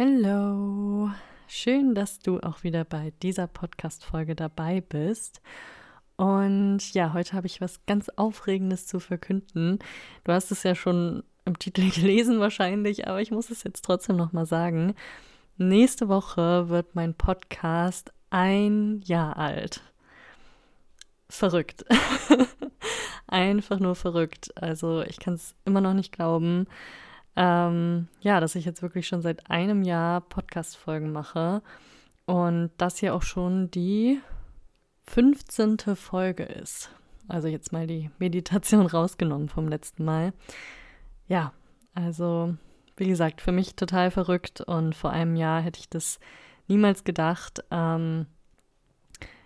Hallo, schön, dass du auch wieder bei dieser Podcast-Folge dabei bist. Und ja, heute habe ich was ganz Aufregendes zu verkünden. Du hast es ja schon im Titel gelesen wahrscheinlich, aber ich muss es jetzt trotzdem nochmal sagen. Nächste Woche wird mein Podcast ein Jahr alt. Verrückt. Einfach nur verrückt. Also ich kann es immer noch nicht glauben ähm, ja, dass ich jetzt wirklich schon seit einem Jahr Podcast-Folgen mache und das hier auch schon die 15. Folge ist. Also jetzt mal die Meditation rausgenommen vom letzten Mal. Ja, also wie gesagt, für mich total verrückt und vor einem Jahr hätte ich das niemals gedacht. Ähm,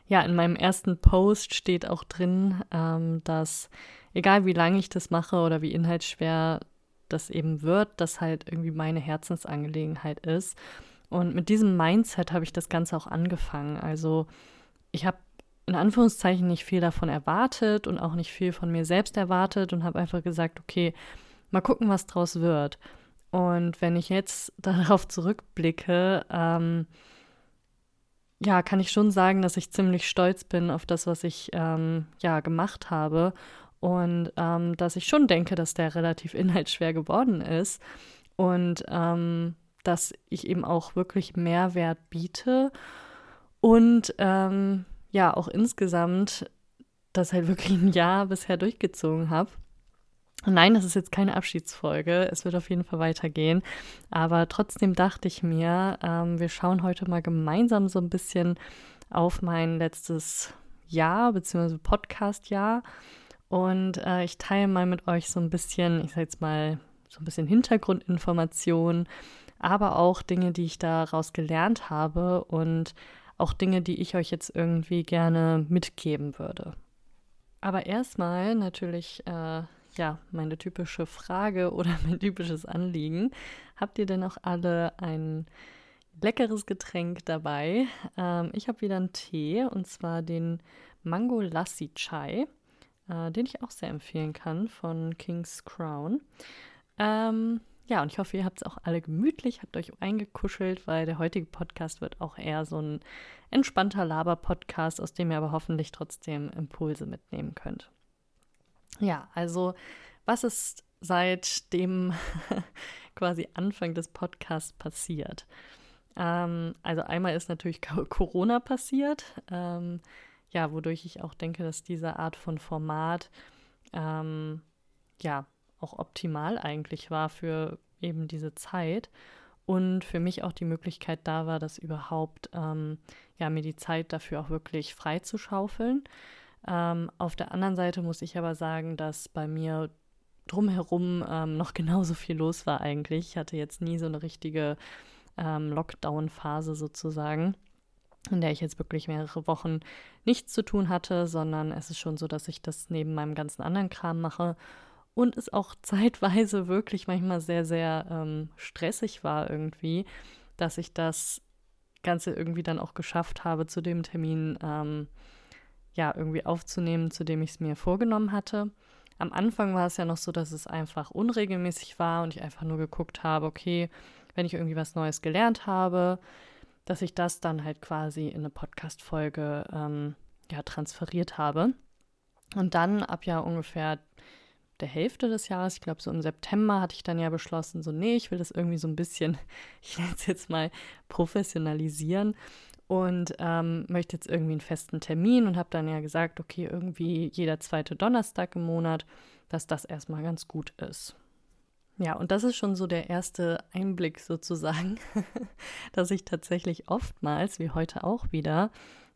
ja, in meinem ersten Post steht auch drin, ähm, dass egal wie lange ich das mache oder wie inhaltsschwer das eben wird, das halt irgendwie meine Herzensangelegenheit ist. Und mit diesem Mindset habe ich das Ganze auch angefangen. Also ich habe in Anführungszeichen nicht viel davon erwartet und auch nicht viel von mir selbst erwartet und habe einfach gesagt, okay, mal gucken, was draus wird. Und wenn ich jetzt darauf zurückblicke, ähm, ja, kann ich schon sagen, dass ich ziemlich stolz bin auf das, was ich ähm, ja gemacht habe und ähm, dass ich schon denke, dass der relativ inhaltsschwer geworden ist und ähm, dass ich eben auch wirklich Mehrwert biete und ähm, ja, auch insgesamt das halt wirklich ein Jahr bisher durchgezogen habe. Nein, das ist jetzt keine Abschiedsfolge. Es wird auf jeden Fall weitergehen. Aber trotzdem dachte ich mir, ähm, wir schauen heute mal gemeinsam so ein bisschen auf mein letztes Jahr, beziehungsweise Podcast-Jahr und äh, ich teile mal mit euch so ein bisschen, ich sage jetzt mal, so ein bisschen Hintergrundinformationen, aber auch Dinge, die ich daraus gelernt habe und auch Dinge, die ich euch jetzt irgendwie gerne mitgeben würde. Aber erstmal natürlich, äh, ja, meine typische Frage oder mein typisches Anliegen. Habt ihr denn auch alle ein leckeres Getränk dabei? Ähm, ich habe wieder einen Tee und zwar den Mango Lassi Chai äh, den ich auch sehr empfehlen kann von King's Crown. Ähm, ja, und ich hoffe, ihr habt es auch alle gemütlich, habt euch eingekuschelt, weil der heutige Podcast wird auch eher so ein entspannter Laber-Podcast, aus dem ihr aber hoffentlich trotzdem Impulse mitnehmen könnt. Ja, also was ist seit dem quasi Anfang des Podcasts passiert? Ähm, also einmal ist natürlich Corona passiert. Ähm, ja, wodurch ich auch denke, dass diese Art von Format ähm, ja auch optimal eigentlich war für eben diese Zeit und für mich auch die Möglichkeit da war, dass überhaupt ähm, ja mir die Zeit dafür auch wirklich frei zu schaufeln. Ähm, auf der anderen Seite muss ich aber sagen, dass bei mir drumherum ähm, noch genauso viel los war eigentlich. Ich hatte jetzt nie so eine richtige ähm, Lockdown-Phase sozusagen in der ich jetzt wirklich mehrere Wochen nichts zu tun hatte, sondern es ist schon so, dass ich das neben meinem ganzen anderen Kram mache und es auch zeitweise wirklich manchmal sehr, sehr ähm, stressig war irgendwie, dass ich das Ganze irgendwie dann auch geschafft habe, zu dem Termin ähm, ja irgendwie aufzunehmen, zu dem ich es mir vorgenommen hatte. Am Anfang war es ja noch so, dass es einfach unregelmäßig war und ich einfach nur geguckt habe, okay, wenn ich irgendwie was Neues gelernt habe, dass ich das dann halt quasi in eine Podcast-Folge ähm, ja, transferiert habe. Und dann ab ja ungefähr der Hälfte des Jahres, ich glaube so im September, hatte ich dann ja beschlossen, so, nee, ich will das irgendwie so ein bisschen, ich nenne es jetzt mal, professionalisieren und ähm, möchte jetzt irgendwie einen festen Termin und habe dann ja gesagt, okay, irgendwie jeder zweite Donnerstag im Monat, dass das erstmal ganz gut ist. Ja, und das ist schon so der erste Einblick sozusagen, dass ich tatsächlich oftmals, wie heute auch wieder,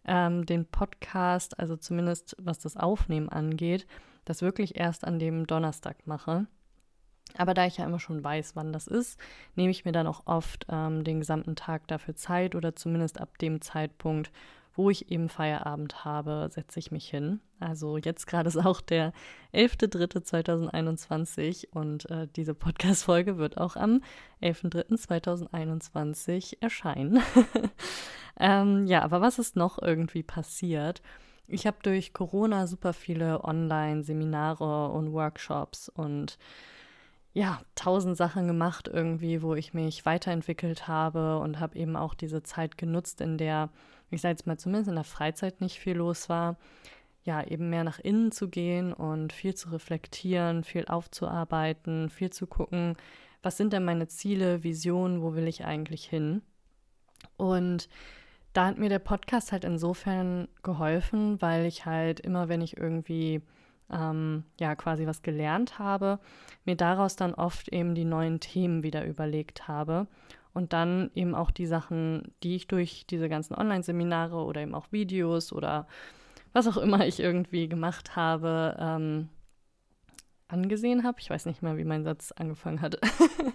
ähm, den Podcast, also zumindest was das Aufnehmen angeht, das wirklich erst an dem Donnerstag mache. Aber da ich ja immer schon weiß, wann das ist, nehme ich mir dann auch oft ähm, den gesamten Tag dafür Zeit oder zumindest ab dem Zeitpunkt, wo ich eben Feierabend habe, setze ich mich hin. Also jetzt gerade ist auch der 11.03.2021 und äh, diese Podcast-Folge wird auch am 11.03.2021 erscheinen. ähm, ja, aber was ist noch irgendwie passiert? Ich habe durch Corona super viele Online-Seminare und Workshops und ja, tausend Sachen gemacht irgendwie, wo ich mich weiterentwickelt habe und habe eben auch diese Zeit genutzt, in der, ich sage jetzt mal zumindest in der Freizeit nicht viel los war, ja, eben mehr nach innen zu gehen und viel zu reflektieren, viel aufzuarbeiten, viel zu gucken, was sind denn meine Ziele, Visionen, wo will ich eigentlich hin? Und da hat mir der Podcast halt insofern geholfen, weil ich halt immer, wenn ich irgendwie ähm, ja quasi was gelernt habe, mir daraus dann oft eben die neuen Themen wieder überlegt habe und dann eben auch die Sachen, die ich durch diese ganzen Online-Seminare oder eben auch Videos oder was auch immer ich irgendwie gemacht habe, ähm, angesehen habe. Ich weiß nicht mehr, wie mein Satz angefangen hat.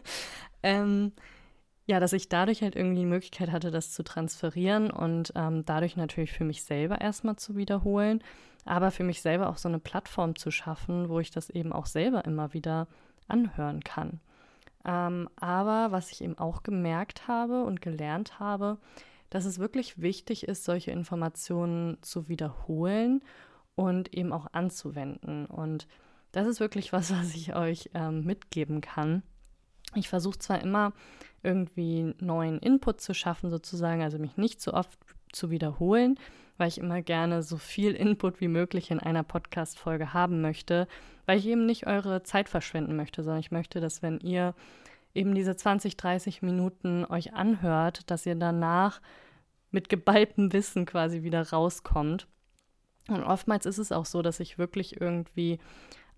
ähm, ja, dass ich dadurch halt irgendwie die Möglichkeit hatte, das zu transferieren und ähm, dadurch natürlich für mich selber erstmal zu wiederholen, aber für mich selber auch so eine Plattform zu schaffen, wo ich das eben auch selber immer wieder anhören kann. Ähm, aber was ich eben auch gemerkt habe und gelernt habe, dass es wirklich wichtig ist, solche Informationen zu wiederholen und eben auch anzuwenden. Und das ist wirklich was, was ich euch ähm, mitgeben kann. Ich versuche zwar immer irgendwie neuen Input zu schaffen, sozusagen, also mich nicht so oft zu wiederholen, weil ich immer gerne so viel Input wie möglich in einer Podcast-Folge haben möchte, weil ich eben nicht eure Zeit verschwenden möchte, sondern ich möchte, dass wenn ihr eben diese 20, 30 Minuten euch anhört, dass ihr danach mit geballtem Wissen quasi wieder rauskommt. Und oftmals ist es auch so, dass ich wirklich irgendwie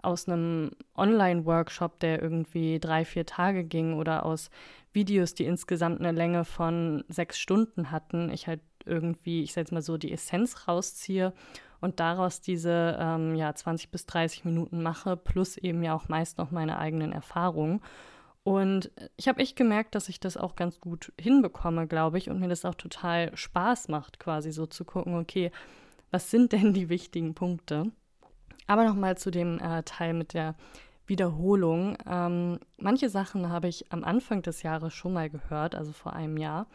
aus einem Online-Workshop, der irgendwie drei, vier Tage ging oder aus Videos, die insgesamt eine Länge von sechs Stunden hatten, ich halt irgendwie, ich sag jetzt mal so, die Essenz rausziehe und daraus diese ähm, ja, 20 bis 30 Minuten mache, plus eben ja auch meist noch meine eigenen Erfahrungen. Und ich habe echt gemerkt, dass ich das auch ganz gut hinbekomme, glaube ich, und mir das auch total Spaß macht, quasi so zu gucken, okay, was sind denn die wichtigen Punkte? Aber nochmal zu dem äh, Teil mit der Wiederholung. Ähm, manche Sachen habe ich am Anfang des Jahres schon mal gehört, also vor einem Jahr.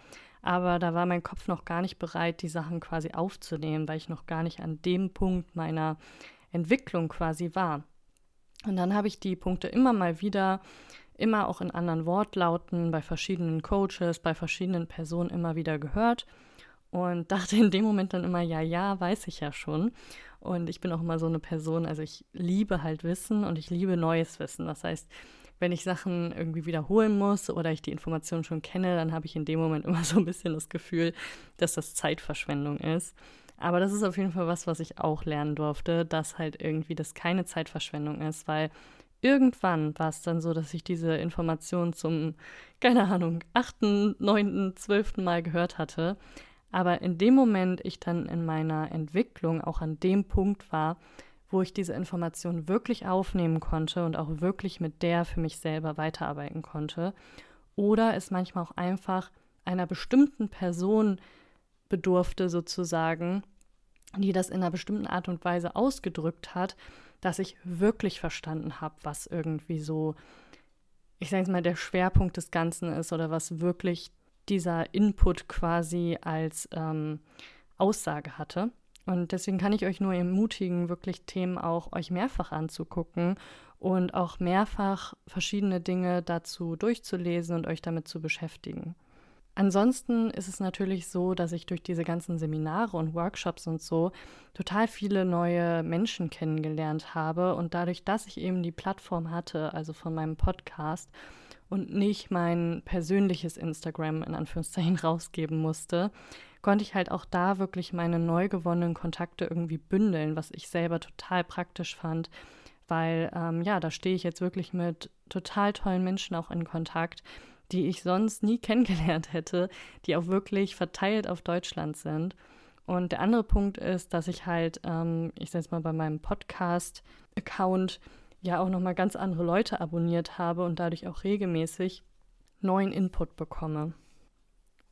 Aber da war mein Kopf noch gar nicht bereit, die Sachen quasi aufzunehmen, weil ich noch gar nicht an dem Punkt meiner Entwicklung quasi war. Und dann habe ich die Punkte immer mal wieder, immer auch in anderen Wortlauten, bei verschiedenen Coaches, bei verschiedenen Personen immer wieder gehört und dachte in dem Moment dann immer, ja, ja, weiß ich ja schon. Und ich bin auch immer so eine Person, also ich liebe halt Wissen und ich liebe neues Wissen. Das heißt, wenn ich Sachen irgendwie wiederholen muss oder ich die Informationen schon kenne, dann habe ich in dem Moment immer so ein bisschen das Gefühl, dass das Zeitverschwendung ist. Aber das ist auf jeden Fall was, was ich auch lernen durfte, dass halt irgendwie das keine Zeitverschwendung ist, weil irgendwann war es dann so, dass ich diese Information zum, keine Ahnung, achten, neunten, zwölften Mal gehört hatte aber in dem Moment ich dann in meiner Entwicklung auch an dem Punkt war, wo ich diese Information wirklich aufnehmen konnte und auch wirklich mit der für mich selber weiterarbeiten konnte. Oder es manchmal auch einfach einer bestimmten Person bedurfte, sozusagen, die das in einer bestimmten Art und Weise ausgedrückt hat, dass ich wirklich verstanden habe, was irgendwie so, ich sage jetzt mal, der Schwerpunkt des Ganzen ist oder was wirklich dieser Input quasi als ähm, Aussage hatte. Und deswegen kann ich euch nur ermutigen, wirklich Themen auch euch mehrfach anzugucken und auch mehrfach verschiedene Dinge dazu durchzulesen und euch damit zu beschäftigen. Ansonsten ist es natürlich so, dass ich durch diese ganzen Seminare und Workshops und so total viele neue Menschen kennengelernt habe und dadurch, dass ich eben die Plattform hatte, also von meinem Podcast, und nicht mein persönliches Instagram in Anführungszeichen rausgeben musste, konnte ich halt auch da wirklich meine neu gewonnenen Kontakte irgendwie bündeln, was ich selber total praktisch fand, weil ähm, ja, da stehe ich jetzt wirklich mit total tollen Menschen auch in Kontakt, die ich sonst nie kennengelernt hätte, die auch wirklich verteilt auf Deutschland sind. Und der andere Punkt ist, dass ich halt, ähm, ich sage jetzt mal bei meinem Podcast-Account ja auch nochmal ganz andere Leute abonniert habe und dadurch auch regelmäßig neuen Input bekomme.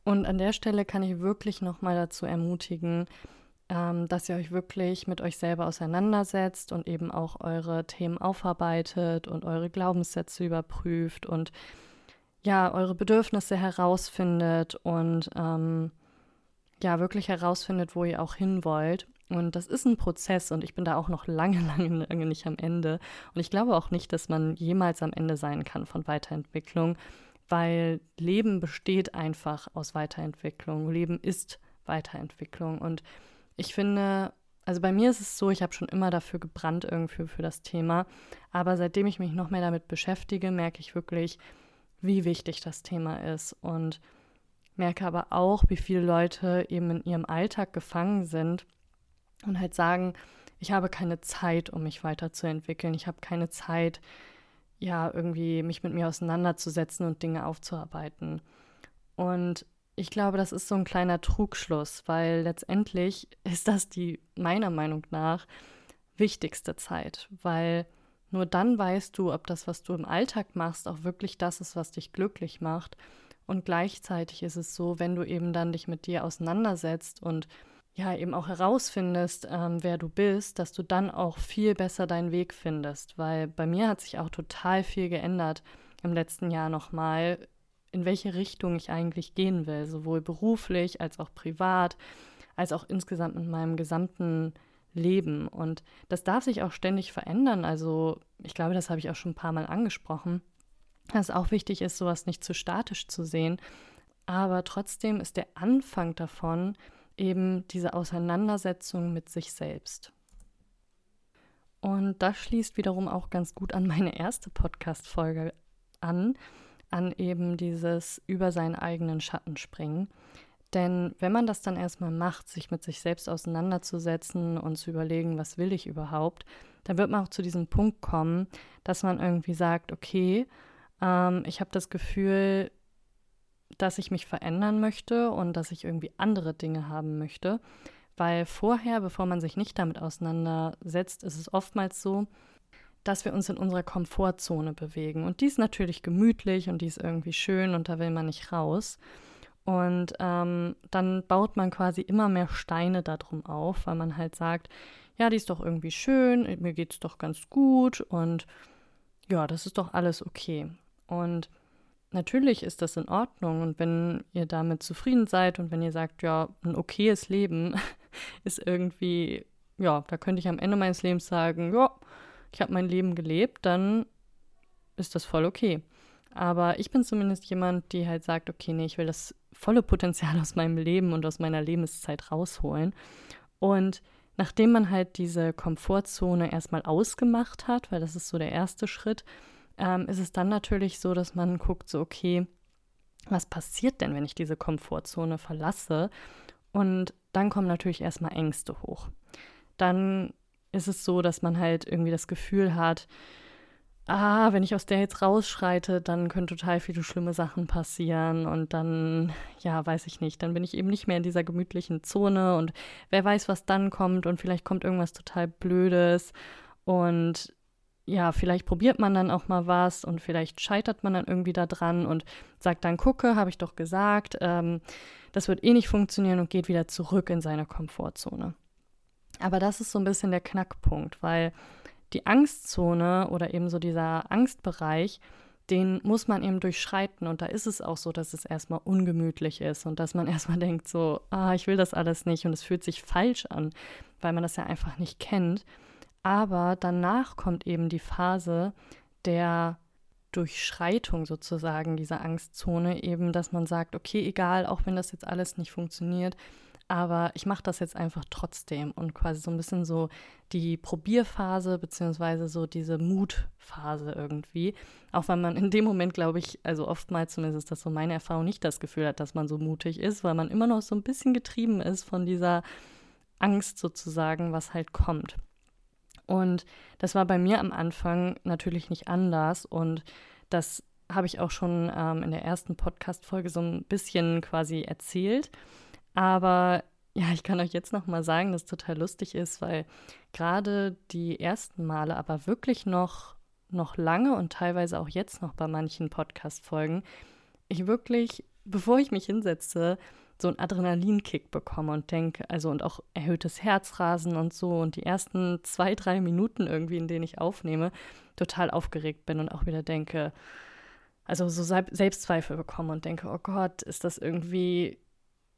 Und an der Stelle kann ich wirklich nochmal dazu ermutigen, ähm, dass ihr euch wirklich mit euch selber auseinandersetzt und eben auch eure Themen aufarbeitet und eure Glaubenssätze überprüft und ja, eure Bedürfnisse herausfindet und ähm, ja, wirklich herausfindet, wo ihr auch hin wollt Und das ist ein Prozess und ich bin da auch noch lange, lange, lange nicht am Ende. Und ich glaube auch nicht, dass man jemals am Ende sein kann von Weiterentwicklung, weil Leben besteht einfach aus Weiterentwicklung. Leben ist Weiterentwicklung. Und ich finde, also bei mir ist es so, ich habe schon immer dafür gebrannt irgendwie für das Thema. Aber seitdem ich mich noch mehr damit beschäftige, merke ich wirklich, wie wichtig das Thema ist. Und merke aber auch, wie viele Leute eben in ihrem Alltag gefangen sind und halt sagen, ich habe keine Zeit, um mich weiterzuentwickeln. Ich habe keine Zeit, ja, irgendwie mich mit mir auseinanderzusetzen und Dinge aufzuarbeiten. Und ich glaube, das ist so ein kleiner Trugschluss, weil letztendlich ist das die meiner Meinung nach wichtigste Zeit, weil nur dann weißt du, ob das, was du im Alltag machst, auch wirklich das ist, was dich glücklich macht. Und gleichzeitig ist es so, wenn du eben dann dich mit dir auseinandersetzt und ja eben auch herausfindest, ähm, wer du bist, dass du dann auch viel besser deinen Weg findest. Weil bei mir hat sich auch total viel geändert im letzten Jahr nochmal, in welche Richtung ich eigentlich gehen will, sowohl beruflich als auch privat, als auch insgesamt in meinem gesamten Leben. Und das darf sich auch ständig verändern. Also ich glaube, das habe ich auch schon ein paar Mal angesprochen, dass es auch wichtig ist, sowas nicht zu statisch zu sehen. Aber trotzdem ist der Anfang davon, eben diese Auseinandersetzung mit sich selbst. Und das schließt wiederum auch ganz gut an meine erste Podcast-Folge an, an eben dieses über seinen eigenen Schatten springen. Denn wenn man das dann erstmal macht, sich mit sich selbst auseinanderzusetzen und zu überlegen, was will ich überhaupt, dann wird man auch zu diesem Punkt kommen, dass man irgendwie sagt, okay, ähm, ich habe das Gefühl, dass ich mich verändern möchte und dass ich irgendwie andere Dinge haben möchte. Weil vorher, bevor man sich nicht damit auseinandersetzt, ist es oftmals so, dass wir uns in unserer Komfortzone bewegen. Und die ist natürlich gemütlich und die ist irgendwie schön und da will man nicht raus. Und ähm, dann baut man quasi immer mehr Steine darum auf, weil man halt sagt, ja, die ist doch irgendwie schön, mir geht es doch ganz gut und ja, das ist doch alles okay. Und natürlich ist das in Ordnung und wenn ihr damit zufrieden seid und wenn ihr sagt, ja, ein okayes Leben ist irgendwie, ja, da könnte ich am Ende meines Lebens sagen, ja, ich habe mein Leben gelebt, dann ist das voll okay. Aber ich bin zumindest jemand, die halt sagt, okay, nee, ich will das volle Potenzial aus meinem Leben und aus meiner Lebenszeit rausholen. Und nachdem man halt diese Komfortzone erstmal ausgemacht hat, weil das ist so der erste Schritt, ähm, ist es dann natürlich so, dass man guckt, so, okay, was passiert denn, wenn ich diese Komfortzone verlasse? Und dann kommen natürlich erstmal Ängste hoch. Dann ist es so, dass man halt irgendwie das Gefühl hat, ah, wenn ich aus der jetzt rausschreite, dann können total viele schlimme Sachen passieren und dann, ja, weiß ich nicht, dann bin ich eben nicht mehr in dieser gemütlichen Zone und wer weiß, was dann kommt und vielleicht kommt irgendwas total Blödes und ja, vielleicht probiert man dann auch mal was und vielleicht scheitert man dann irgendwie da dran und sagt dann, gucke, habe ich doch gesagt, ähm, das wird eh nicht funktionieren und geht wieder zurück in seine Komfortzone. Aber das ist so ein bisschen der Knackpunkt, weil die Angstzone oder eben so dieser Angstbereich, den muss man eben durchschreiten. Und da ist es auch so, dass es erstmal ungemütlich ist und dass man erstmal denkt, so, ah, ich will das alles nicht und es fühlt sich falsch an, weil man das ja einfach nicht kennt. Aber danach kommt eben die Phase der Durchschreitung sozusagen dieser Angstzone, eben, dass man sagt, okay, egal, auch wenn das jetzt alles nicht funktioniert, aber ich mache das jetzt einfach trotzdem und quasi so ein bisschen so die Probierphase beziehungsweise so diese Mutphase irgendwie. Auch wenn man in dem Moment, glaube ich, also oftmals zumindest ist das so meine Erfahrung, nicht das Gefühl hat, dass man so mutig ist, weil man immer noch so ein bisschen getrieben ist von dieser Angst sozusagen, was halt kommt. Und das war bei mir am Anfang natürlich nicht anders und das habe ich auch schon ähm, in der ersten Podcast-Folge so ein bisschen quasi erzählt. Aber ja, ich kann euch jetzt noch mal sagen, dass es total lustig ist, weil gerade die ersten Male, aber wirklich noch, noch lange und teilweise auch jetzt noch bei manchen Podcast-Folgen, ich wirklich, bevor ich mich hinsetze, so einen Adrenalinkick bekomme und denke, also und auch erhöhtes Herzrasen und so und die ersten zwei, drei Minuten irgendwie, in denen ich aufnehme, total aufgeregt bin und auch wieder denke, also so Selbstzweifel bekomme und denke, oh Gott, ist das irgendwie,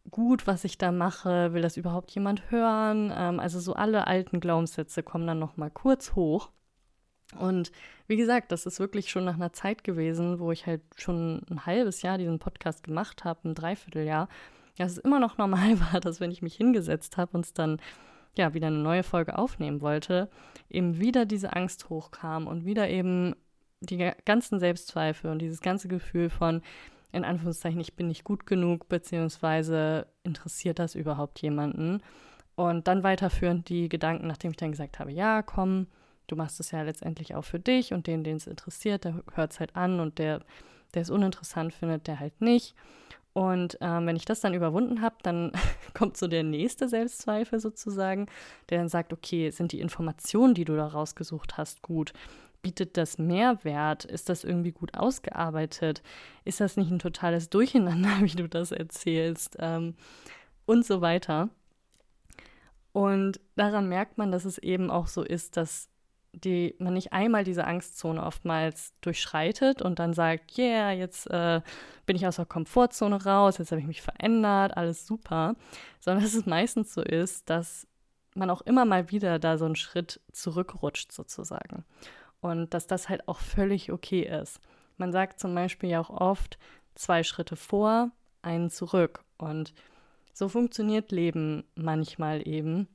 gut, was ich da mache? Will das überhaupt jemand hören? Ähm, also so alle alten Glaubenssätze kommen dann noch mal kurz hoch. Und wie gesagt, das ist wirklich schon nach einer Zeit gewesen, wo ich halt schon ein halbes Jahr diesen Podcast gemacht habe, ein Dreivierteljahr, dass es immer noch normal war, dass wenn ich mich hingesetzt habe und es dann ja wieder eine neue Folge aufnehmen wollte, eben wieder diese Angst hochkam und wieder eben die ganzen Selbstzweifel und dieses ganze Gefühl von, in Anführungszeichen, ich bin nicht gut genug, beziehungsweise interessiert das überhaupt jemanden? Und dann weiterführend die Gedanken, nachdem ich dann gesagt habe, ja, komm, du machst es ja letztendlich auch für dich und den, den es interessiert, der hört es halt an und der, der es uninteressant findet, der halt nicht. Und ähm, wenn ich das dann überwunden habe, dann kommt so der nächste Selbstzweifel sozusagen, der dann sagt, okay, sind die Informationen, die du da rausgesucht hast, gut? Bietet das Mehrwert? Ist das irgendwie gut ausgearbeitet? Ist das nicht ein totales Durcheinander, wie du das erzählst? Ähm, und so weiter. Und daran merkt man, dass es eben auch so ist, dass die man nicht einmal diese Angstzone oftmals durchschreitet und dann sagt, yeah, jetzt äh, bin ich aus der Komfortzone raus, jetzt habe ich mich verändert, alles super, sondern dass es meistens so ist, dass man auch immer mal wieder da so einen Schritt zurückrutscht sozusagen. Und dass das halt auch völlig okay ist. Man sagt zum Beispiel ja auch oft zwei Schritte vor, einen zurück. Und so funktioniert Leben manchmal eben.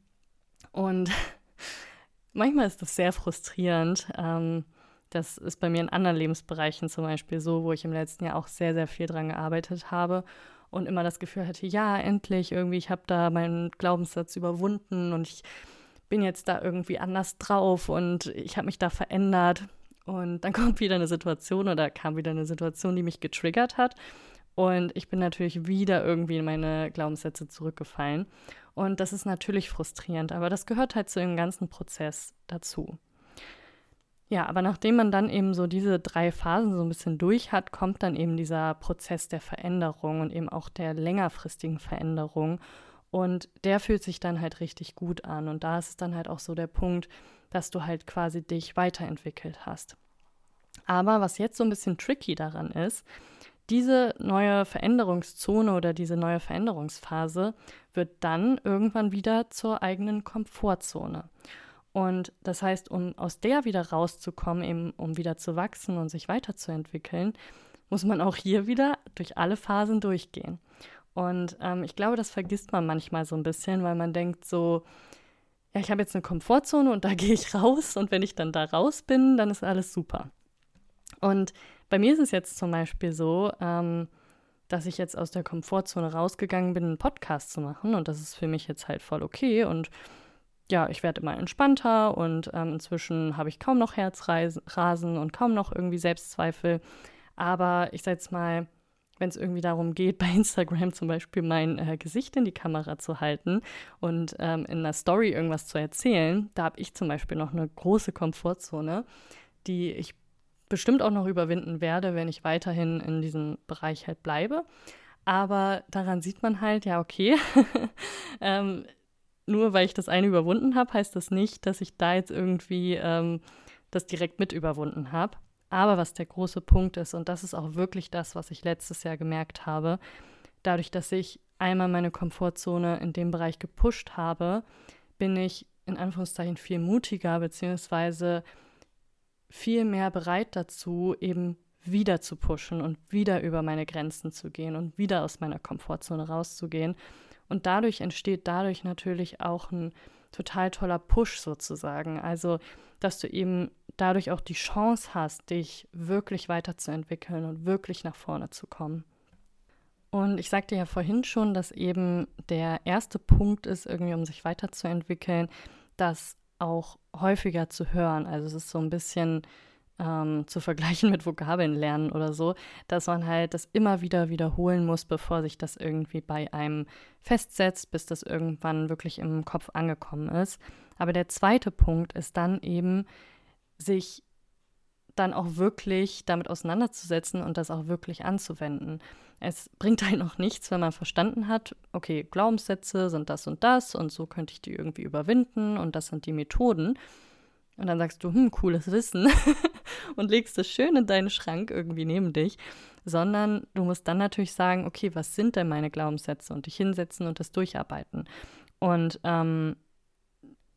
Und manchmal ist das sehr frustrierend. Ähm, das ist bei mir in anderen Lebensbereichen zum Beispiel so, wo ich im letzten Jahr auch sehr, sehr viel dran gearbeitet habe und immer das Gefühl hatte, ja, endlich irgendwie, ich habe da meinen Glaubenssatz überwunden und ich bin jetzt da irgendwie anders drauf und ich habe mich da verändert. Und dann kommt wieder eine Situation oder kam wieder eine Situation, die mich getriggert hat. Und ich bin natürlich wieder irgendwie in meine Glaubenssätze zurückgefallen. Und das ist natürlich frustrierend, aber das gehört halt zu dem ganzen Prozess dazu. Ja, aber nachdem man dann eben so diese drei Phasen so ein bisschen durch hat, kommt dann eben dieser Prozess der Veränderung und eben auch der längerfristigen Veränderung. Und der fühlt sich dann halt richtig gut an. Und da ist es dann halt auch so der Punkt, dass du halt quasi dich weiterentwickelt hast. Aber was jetzt so ein bisschen tricky daran ist, diese neue Veränderungszone oder diese neue Veränderungsphase wird dann irgendwann wieder zur eigenen Komfortzone. Und das heißt, um aus der wieder rauszukommen, eben um wieder zu wachsen und sich weiterzuentwickeln, muss man auch hier wieder durch alle Phasen durchgehen. Und ähm, ich glaube, das vergisst man manchmal so ein bisschen, weil man denkt so, ja, ich habe jetzt eine Komfortzone und da gehe ich raus und wenn ich dann da raus bin, dann ist alles super. Und bei mir ist es jetzt zum Beispiel so, ähm, dass ich jetzt aus der Komfortzone rausgegangen bin, einen Podcast zu machen. Und das ist für mich jetzt halt voll okay. Und ja, ich werde immer entspannter und ähm, inzwischen habe ich kaum noch Herzrasen und kaum noch irgendwie Selbstzweifel. Aber ich sage jetzt mal, wenn es irgendwie darum geht, bei Instagram zum Beispiel mein äh, Gesicht in die Kamera zu halten und ähm, in einer Story irgendwas zu erzählen, da habe ich zum Beispiel noch eine große Komfortzone, die ich bestimmt auch noch überwinden werde, wenn ich weiterhin in diesem Bereich halt bleibe. Aber daran sieht man halt, ja, okay, ähm, nur weil ich das eine überwunden habe, heißt das nicht, dass ich da jetzt irgendwie ähm, das direkt mit überwunden habe. Aber was der große Punkt ist, und das ist auch wirklich das, was ich letztes Jahr gemerkt habe, dadurch, dass ich einmal meine Komfortzone in dem Bereich gepusht habe, bin ich in Anführungszeichen viel mutiger, beziehungsweise viel mehr bereit dazu, eben wieder zu pushen und wieder über meine Grenzen zu gehen und wieder aus meiner Komfortzone rauszugehen. Und dadurch entsteht dadurch natürlich auch ein total toller Push sozusagen. Also, dass du eben dadurch auch die Chance hast, dich wirklich weiterzuentwickeln und wirklich nach vorne zu kommen. Und ich sagte ja vorhin schon, dass eben der erste Punkt ist, irgendwie um sich weiterzuentwickeln, dass auch häufiger zu hören. Also es ist so ein bisschen ähm, zu vergleichen mit Vokabeln lernen oder so, dass man halt das immer wieder wiederholen muss, bevor sich das irgendwie bei einem festsetzt, bis das irgendwann wirklich im Kopf angekommen ist. Aber der zweite Punkt ist dann eben, sich dann auch wirklich damit auseinanderzusetzen und das auch wirklich anzuwenden. Es bringt halt noch nichts, wenn man verstanden hat, okay, Glaubenssätze sind das und das und so könnte ich die irgendwie überwinden und das sind die Methoden. Und dann sagst du, hm, cooles Wissen und legst es schön in deinen Schrank irgendwie neben dich. sondern du musst dann natürlich sagen, okay, was sind denn meine Glaubenssätze und dich hinsetzen und das durcharbeiten. Und ähm,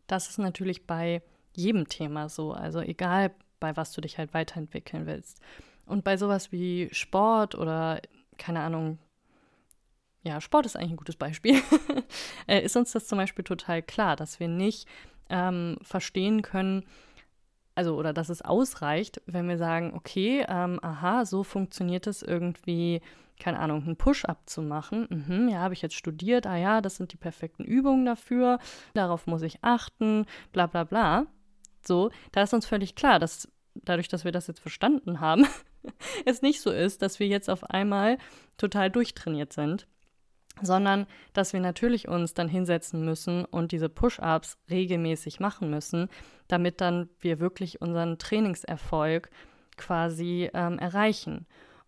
das ist natürlich bei jedem Thema so, also egal, bei was du dich halt weiterentwickeln willst. Und bei sowas wie Sport oder, keine Ahnung, ja, Sport ist eigentlich ein gutes Beispiel, äh, ist uns das zum Beispiel total klar, dass wir nicht ähm, verstehen können, also oder dass es ausreicht, wenn wir sagen, okay, ähm, aha, so funktioniert es irgendwie, keine Ahnung, einen Push-up zu machen. Mhm, ja, habe ich jetzt studiert, ah ja, das sind die perfekten Übungen dafür, darauf muss ich achten, bla bla bla. So, da ist uns völlig klar, dass dadurch, dass wir das jetzt verstanden haben, es nicht so ist, dass wir jetzt auf einmal total durchtrainiert sind sondern dass wir natürlich uns dann hinsetzen müssen und diese Push-ups regelmäßig machen müssen, damit dann wir wirklich unseren Trainingserfolg quasi ähm, erreichen.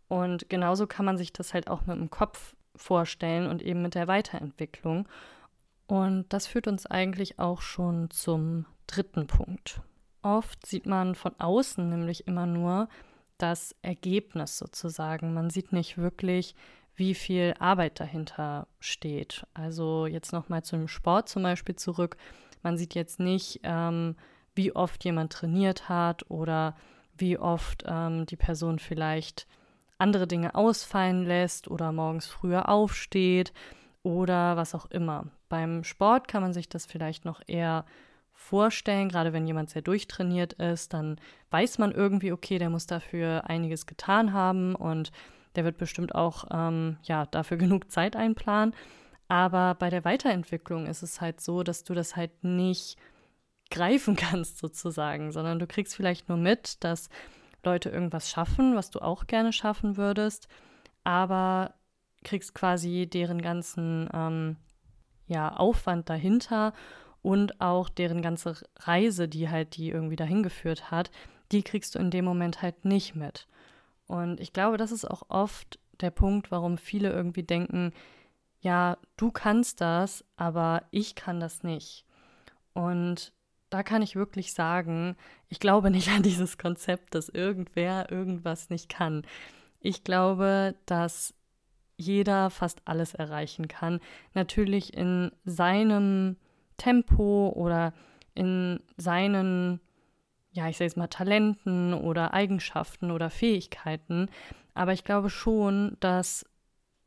Und genauso kann man sich das halt auch mit dem Kopf vorstellen und eben mit der Weiterentwicklung. Und das führt uns eigentlich auch schon zum dritten Punkt. Oft sieht man von außen nämlich immer nur das Ergebnis sozusagen. Man sieht nicht wirklich, wie viel Arbeit dahinter steht. Also jetzt nochmal zum Sport zum Beispiel zurück. Man sieht jetzt nicht, ähm, wie oft jemand trainiert hat oder wie oft ähm, die Person vielleicht andere Dinge ausfallen lässt oder morgens früher aufsteht oder was auch immer. Beim Sport kann man sich das vielleicht noch eher vorstellen, gerade wenn jemand sehr durchtrainiert ist, dann weiß man irgendwie, okay, der muss dafür einiges getan haben und der wird bestimmt auch ähm, ja, dafür genug Zeit einplanen. Aber bei der Weiterentwicklung ist es halt so, dass du das halt nicht greifen kannst sozusagen, sondern du kriegst vielleicht nur mit, dass Leute irgendwas schaffen, was du auch gerne schaffen würdest, aber kriegst quasi deren ganzen ähm, ja, Aufwand dahinter und auch deren ganze Reise, die halt die irgendwie dahin geführt hat, die kriegst du in dem Moment halt nicht mit. Und ich glaube, das ist auch oft der Punkt, warum viele irgendwie denken, ja, du kannst das, aber ich kann das nicht. Und da kann ich wirklich sagen, ich glaube nicht an dieses Konzept, dass irgendwer irgendwas nicht kann. Ich glaube, dass jeder fast alles erreichen kann. Natürlich in seinem Tempo oder in seinen ja, ich sage jetzt mal Talenten oder Eigenschaften oder Fähigkeiten. Aber ich glaube schon, dass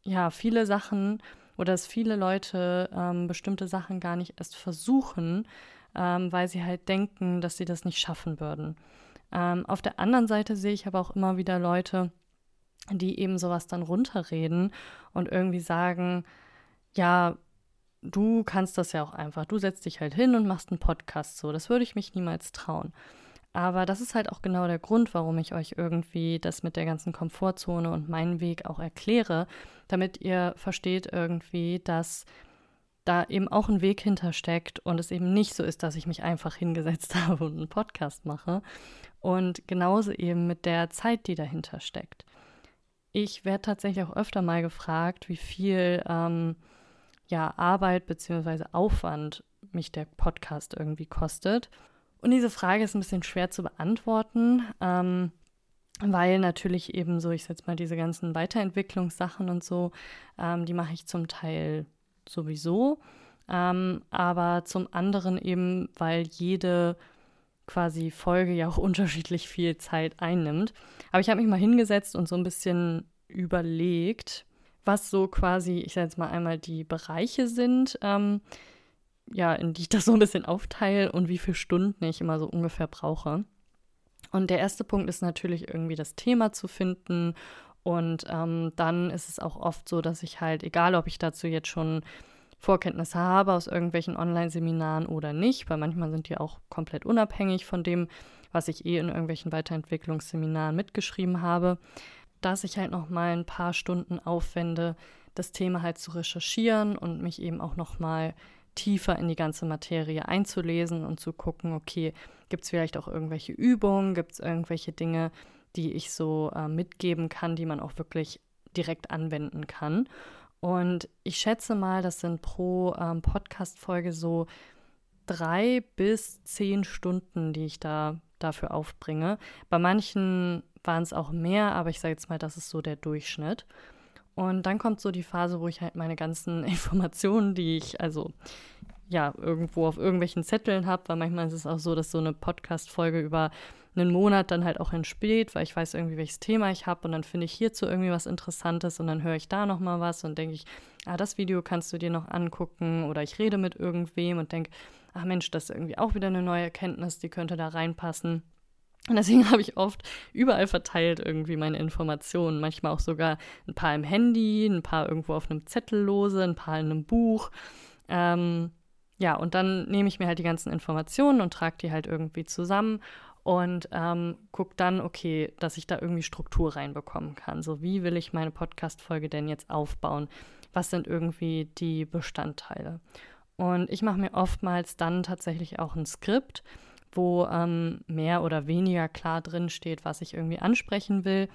ja viele Sachen oder dass viele Leute ähm, bestimmte Sachen gar nicht erst versuchen, ähm, weil sie halt denken, dass sie das nicht schaffen würden. Ähm, auf der anderen Seite sehe ich aber auch immer wieder Leute, die eben sowas dann runterreden und irgendwie sagen, ja, du kannst das ja auch einfach. Du setzt dich halt hin und machst einen Podcast so. Das würde ich mich niemals trauen. Aber das ist halt auch genau der Grund, warum ich euch irgendwie das mit der ganzen Komfortzone und meinen Weg auch erkläre, damit ihr versteht irgendwie, dass da eben auch ein Weg hintersteckt und es eben nicht so ist, dass ich mich einfach hingesetzt habe und einen Podcast mache. Und genauso eben mit der Zeit, die dahinter steckt. Ich werde tatsächlich auch öfter mal gefragt, wie viel ähm, ja, Arbeit bzw. Aufwand mich der Podcast irgendwie kostet. Und diese Frage ist ein bisschen schwer zu beantworten, ähm, weil natürlich eben so, ich setze mal diese ganzen Weiterentwicklungssachen und so, ähm, die mache ich zum Teil sowieso, ähm, aber zum anderen eben, weil jede quasi Folge ja auch unterschiedlich viel Zeit einnimmt. Aber ich habe mich mal hingesetzt und so ein bisschen überlegt, was so quasi, ich sage jetzt mal einmal die Bereiche sind, ähm, ja, in die ich das so ein bisschen aufteile und wie viele Stunden ich immer so ungefähr brauche. Und der erste Punkt ist natürlich irgendwie das Thema zu finden. Und ähm, dann ist es auch oft so, dass ich halt, egal ob ich dazu jetzt schon Vorkenntnisse habe aus irgendwelchen Online-Seminaren oder nicht, weil manchmal sind die auch komplett unabhängig von dem, was ich eh in irgendwelchen Weiterentwicklungsseminaren mitgeschrieben habe, dass ich halt noch mal ein paar Stunden aufwende, das Thema halt zu recherchieren und mich eben auch noch mal tiefer in die ganze Materie einzulesen und zu gucken, okay, gibt es vielleicht auch irgendwelche Übungen, gibt es irgendwelche Dinge, die ich so äh, mitgeben kann, die man auch wirklich direkt anwenden kann. Und ich schätze mal, das sind pro ähm, Podcast-Folge so drei bis zehn Stunden, die ich da dafür aufbringe. Bei manchen waren es auch mehr, aber ich sage jetzt mal, das ist so der Durchschnitt. Und dann kommt so die Phase, wo ich halt meine ganzen Informationen, die ich also ja irgendwo auf irgendwelchen Zetteln habe, weil manchmal ist es auch so, dass so eine Podcast-Folge über einen Monat dann halt auch entsteht, weil ich weiß irgendwie, welches Thema ich habe und dann finde ich hierzu irgendwie was Interessantes und dann höre ich da nochmal was und denke ich, ah, das Video kannst du dir noch angucken oder ich rede mit irgendwem und denke, ach Mensch, das ist irgendwie auch wieder eine neue Erkenntnis, die könnte da reinpassen. Und deswegen habe ich oft überall verteilt irgendwie meine Informationen. Manchmal auch sogar ein paar im Handy, ein paar irgendwo auf einem Zettel ein paar in einem Buch. Ähm, ja, und dann nehme ich mir halt die ganzen Informationen und trage die halt irgendwie zusammen und ähm, gucke dann, okay, dass ich da irgendwie Struktur reinbekommen kann. So, wie will ich meine Podcast-Folge denn jetzt aufbauen? Was sind irgendwie die Bestandteile? Und ich mache mir oftmals dann tatsächlich auch ein Skript wo ähm, mehr oder weniger klar drin steht, was ich irgendwie ansprechen will.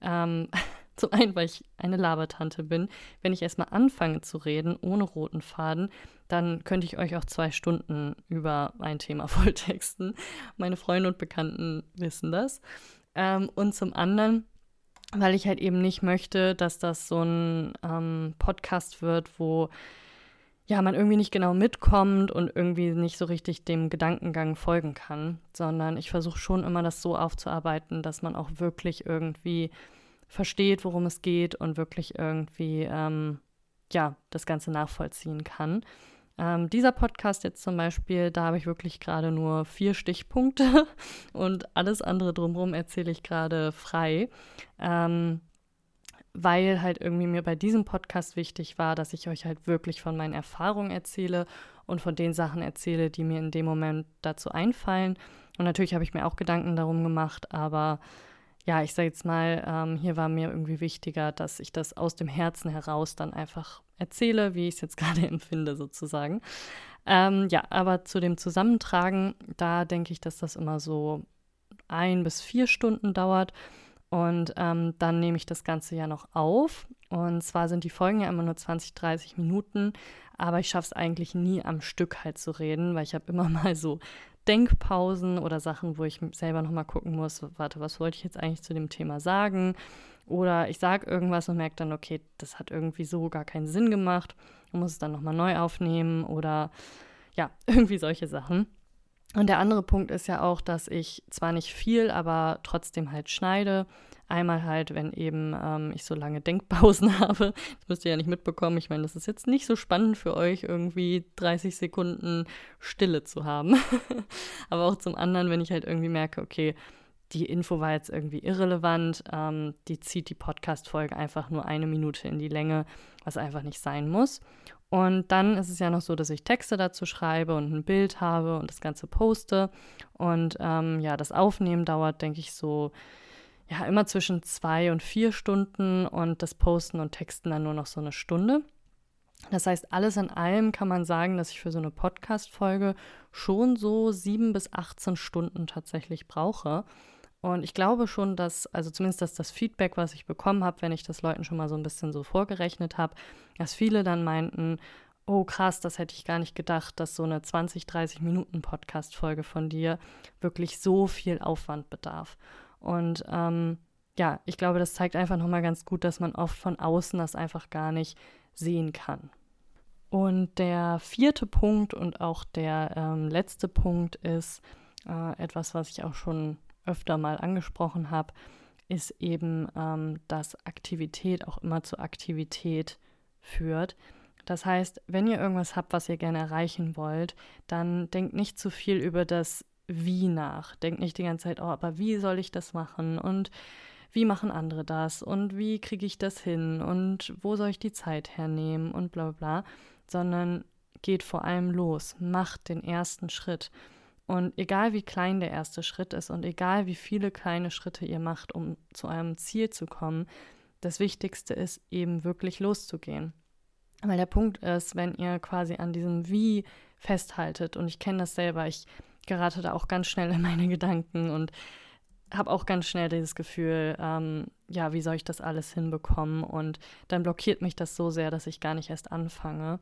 Ähm, zum einen, weil ich eine Labertante bin. Wenn ich erstmal anfange zu reden, ohne roten Faden, dann könnte ich euch auch zwei Stunden über ein Thema volltexten. Meine Freunde und Bekannten wissen das. Ähm, und zum anderen, weil ich halt eben nicht möchte, dass das so ein ähm, Podcast wird, wo ja, man irgendwie nicht genau mitkommt und irgendwie nicht so richtig dem Gedankengang folgen kann, sondern ich versuche schon immer das so aufzuarbeiten, dass man auch wirklich irgendwie versteht, worum es geht und wirklich irgendwie, ähm, ja, das Ganze nachvollziehen kann. Ähm, dieser Podcast jetzt zum Beispiel, da habe ich wirklich gerade nur vier Stichpunkte und alles andere drumherum erzähle ich gerade frei. Ähm, weil halt irgendwie mir bei diesem Podcast wichtig war, dass ich euch halt wirklich von meinen Erfahrungen erzähle und von den Sachen erzähle, die mir in dem Moment dazu einfallen. Und natürlich habe ich mir auch Gedanken darum gemacht, aber ja, ich sage jetzt mal, ähm, hier war mir irgendwie wichtiger, dass ich das aus dem Herzen heraus dann einfach erzähle, wie ich es jetzt gerade empfinde sozusagen. Ähm, ja, aber zu dem Zusammentragen, da denke ich, dass das immer so ein bis vier Stunden dauert. Und ähm, dann nehme ich das Ganze ja noch auf. Und zwar sind die Folgen ja immer nur 20, 30 Minuten, aber ich schaffe es eigentlich nie am Stück halt zu reden, weil ich habe immer mal so Denkpausen oder Sachen, wo ich selber nochmal gucken muss, warte, was wollte ich jetzt eigentlich zu dem Thema sagen? Oder ich sage irgendwas und merke dann, okay, das hat irgendwie so gar keinen Sinn gemacht und muss es dann nochmal neu aufnehmen oder ja, irgendwie solche Sachen. Und der andere Punkt ist ja auch, dass ich zwar nicht viel, aber trotzdem halt schneide. Einmal halt, wenn eben ähm, ich so lange Denkpausen habe. Das müsst ihr ja nicht mitbekommen. Ich meine, das ist jetzt nicht so spannend für euch, irgendwie 30 Sekunden Stille zu haben. aber auch zum anderen, wenn ich halt irgendwie merke, okay, die Info war jetzt irgendwie irrelevant, ähm, die zieht die Podcast-Folge einfach nur eine Minute in die Länge, was einfach nicht sein muss. Und dann ist es ja noch so, dass ich Texte dazu schreibe und ein Bild habe und das Ganze poste. Und ähm, ja, das Aufnehmen dauert, denke ich, so ja immer zwischen zwei und vier Stunden und das Posten und Texten dann nur noch so eine Stunde. Das heißt, alles in allem kann man sagen, dass ich für so eine Podcast-Folge schon so sieben bis 18 Stunden tatsächlich brauche. Und ich glaube schon, dass, also zumindest dass das Feedback, was ich bekommen habe, wenn ich das Leuten schon mal so ein bisschen so vorgerechnet habe, dass viele dann meinten, oh krass, das hätte ich gar nicht gedacht, dass so eine 20, 30 Minuten Podcast-Folge von dir wirklich so viel Aufwand bedarf. Und ähm, ja, ich glaube, das zeigt einfach nochmal ganz gut, dass man oft von außen das einfach gar nicht sehen kann. Und der vierte Punkt und auch der ähm, letzte Punkt ist äh, etwas, was ich auch schon öfter mal angesprochen habe, ist eben, ähm, dass Aktivität auch immer zu Aktivität führt. Das heißt, wenn ihr irgendwas habt, was ihr gerne erreichen wollt, dann denkt nicht zu viel über das Wie nach. Denkt nicht die ganze Zeit, oh, aber wie soll ich das machen und wie machen andere das und wie kriege ich das hin und wo soll ich die Zeit hernehmen und bla bla, sondern geht vor allem los, macht den ersten Schritt. Und egal wie klein der erste Schritt ist und egal wie viele kleine Schritte ihr macht, um zu eurem Ziel zu kommen, das Wichtigste ist eben wirklich loszugehen. Weil der Punkt ist, wenn ihr quasi an diesem Wie festhaltet, und ich kenne das selber, ich gerate da auch ganz schnell in meine Gedanken und habe auch ganz schnell dieses Gefühl, ähm, ja, wie soll ich das alles hinbekommen? Und dann blockiert mich das so sehr, dass ich gar nicht erst anfange.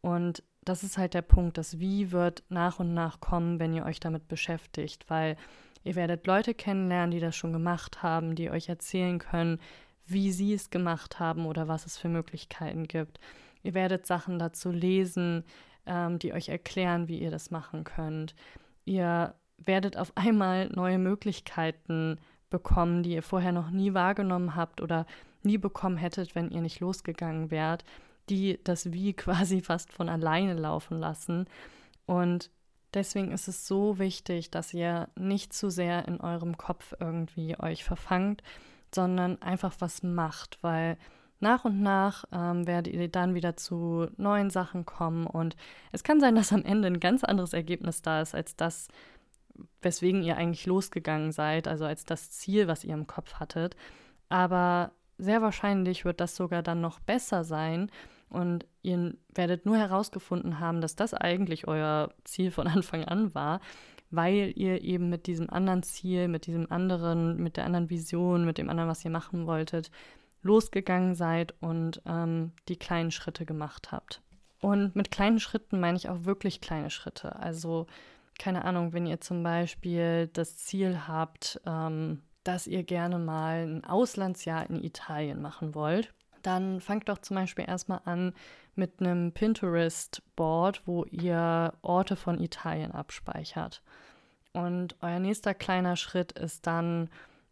Und das ist halt der Punkt, das Wie wird nach und nach kommen, wenn ihr euch damit beschäftigt, weil Ihr werdet Leute kennenlernen, die das schon gemacht haben, die euch erzählen können, wie sie es gemacht haben oder was es für Möglichkeiten gibt. Ihr werdet Sachen dazu lesen, ähm, die euch erklären, wie ihr das machen könnt. Ihr werdet auf einmal neue Möglichkeiten bekommen, die ihr vorher noch nie wahrgenommen habt oder nie bekommen hättet, wenn ihr nicht losgegangen wärt, die das Wie quasi fast von alleine laufen lassen. Und deswegen ist es so wichtig, dass ihr nicht zu sehr in eurem Kopf irgendwie euch verfangt, sondern einfach was macht, weil nach und nach ähm, werdet ihr dann wieder zu neuen Sachen kommen und es kann sein, dass am Ende ein ganz anderes Ergebnis da ist als das, weswegen ihr eigentlich losgegangen seid, also als das Ziel, was ihr im Kopf hattet. Aber sehr wahrscheinlich wird das sogar dann noch besser sein und ihr werdet nur herausgefunden haben, dass das eigentlich euer Ziel von Anfang an war, weil ihr eben mit diesem anderen Ziel, mit diesem anderen, mit der anderen Vision, mit dem anderen, was ihr machen wolltet, losgegangen seid und ähm, die kleinen Schritte gemacht habt. Und mit kleinen Schritten meine ich auch wirklich kleine Schritte. Also keine Ahnung, wenn ihr zum Beispiel das Ziel habt, ähm, dass ihr gerne mal ein Auslandsjahr in Italien machen wollt, dann fangt doch zum Beispiel erstmal an mit einem Pinterest-Board, wo ihr Orte von Italien abspeichert. Und euer nächster kleiner Schritt ist dann,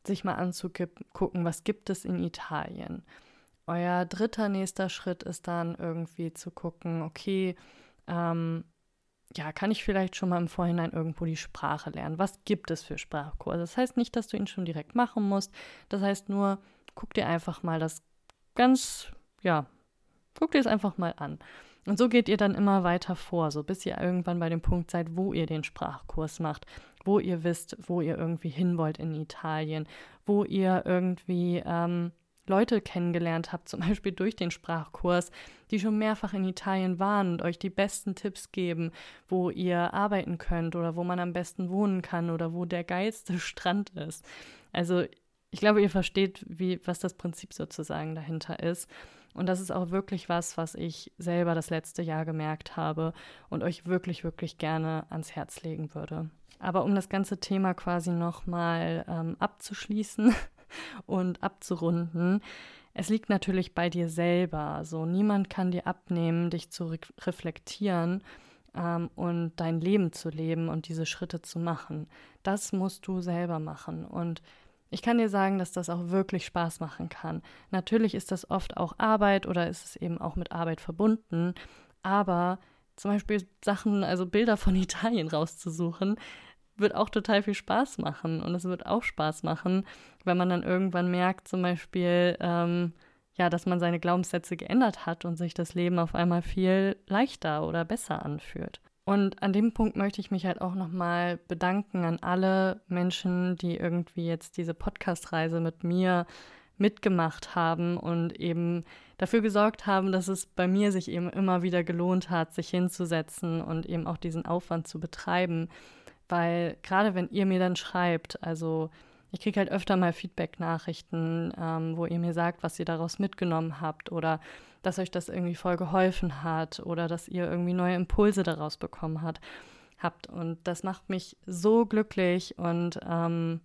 sich mal anzugucken, was gibt es in Italien. Euer dritter nächster Schritt ist dann irgendwie zu gucken, okay, ähm, ja, kann ich vielleicht schon mal im Vorhinein irgendwo die Sprache lernen? Was gibt es für Sprachkurse? Das heißt nicht, dass du ihn schon direkt machen musst. Das heißt nur, guck dir einfach mal das ganz, ja, guck dir es einfach mal an. Und so geht ihr dann immer weiter vor, so bis ihr irgendwann bei dem Punkt seid, wo ihr den Sprachkurs macht, wo ihr wisst, wo ihr irgendwie hin wollt in Italien, wo ihr irgendwie ähm, Leute kennengelernt habt, zum Beispiel durch den Sprachkurs, die schon mehrfach in Italien waren und euch die besten Tipps geben, wo ihr arbeiten könnt oder wo man am besten wohnen kann oder wo der geilste Strand ist. Also ich glaube, ihr versteht, wie, was das Prinzip sozusagen dahinter ist. Und das ist auch wirklich was, was ich selber das letzte Jahr gemerkt habe und euch wirklich, wirklich gerne ans Herz legen würde. Aber um das ganze Thema quasi nochmal ähm, abzuschließen und abzurunden, es liegt natürlich bei dir selber. So, niemand kann dir abnehmen, dich zu re reflektieren ähm, und dein Leben zu leben und diese Schritte zu machen. Das musst du selber machen. Und ich kann dir sagen, dass das auch wirklich Spaß machen kann. Natürlich ist das oft auch Arbeit oder ist es eben auch mit Arbeit verbunden, aber zum Beispiel Sachen, also Bilder von Italien rauszusuchen, wird auch total viel Spaß machen. Und es wird auch Spaß machen, wenn man dann irgendwann merkt, zum Beispiel, ähm, ja, dass man seine Glaubenssätze geändert hat und sich das Leben auf einmal viel leichter oder besser anfühlt. Und an dem Punkt möchte ich mich halt auch nochmal bedanken an alle Menschen, die irgendwie jetzt diese Podcast-Reise mit mir mitgemacht haben und eben dafür gesorgt haben, dass es bei mir sich eben immer wieder gelohnt hat, sich hinzusetzen und eben auch diesen Aufwand zu betreiben. Weil gerade wenn ihr mir dann schreibt, also ich kriege halt öfter mal Feedback-Nachrichten, ähm, wo ihr mir sagt, was ihr daraus mitgenommen habt oder dass euch das irgendwie voll geholfen hat oder dass ihr irgendwie neue Impulse daraus bekommen hat, habt. Und das macht mich so glücklich und ähm,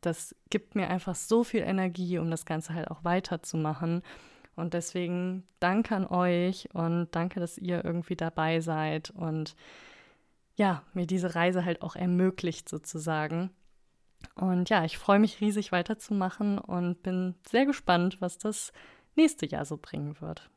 das gibt mir einfach so viel Energie, um das Ganze halt auch weiterzumachen. Und deswegen danke an euch und danke, dass ihr irgendwie dabei seid und ja, mir diese Reise halt auch ermöglicht sozusagen. Und ja, ich freue mich riesig weiterzumachen und bin sehr gespannt, was das nächste Jahr so bringen wird.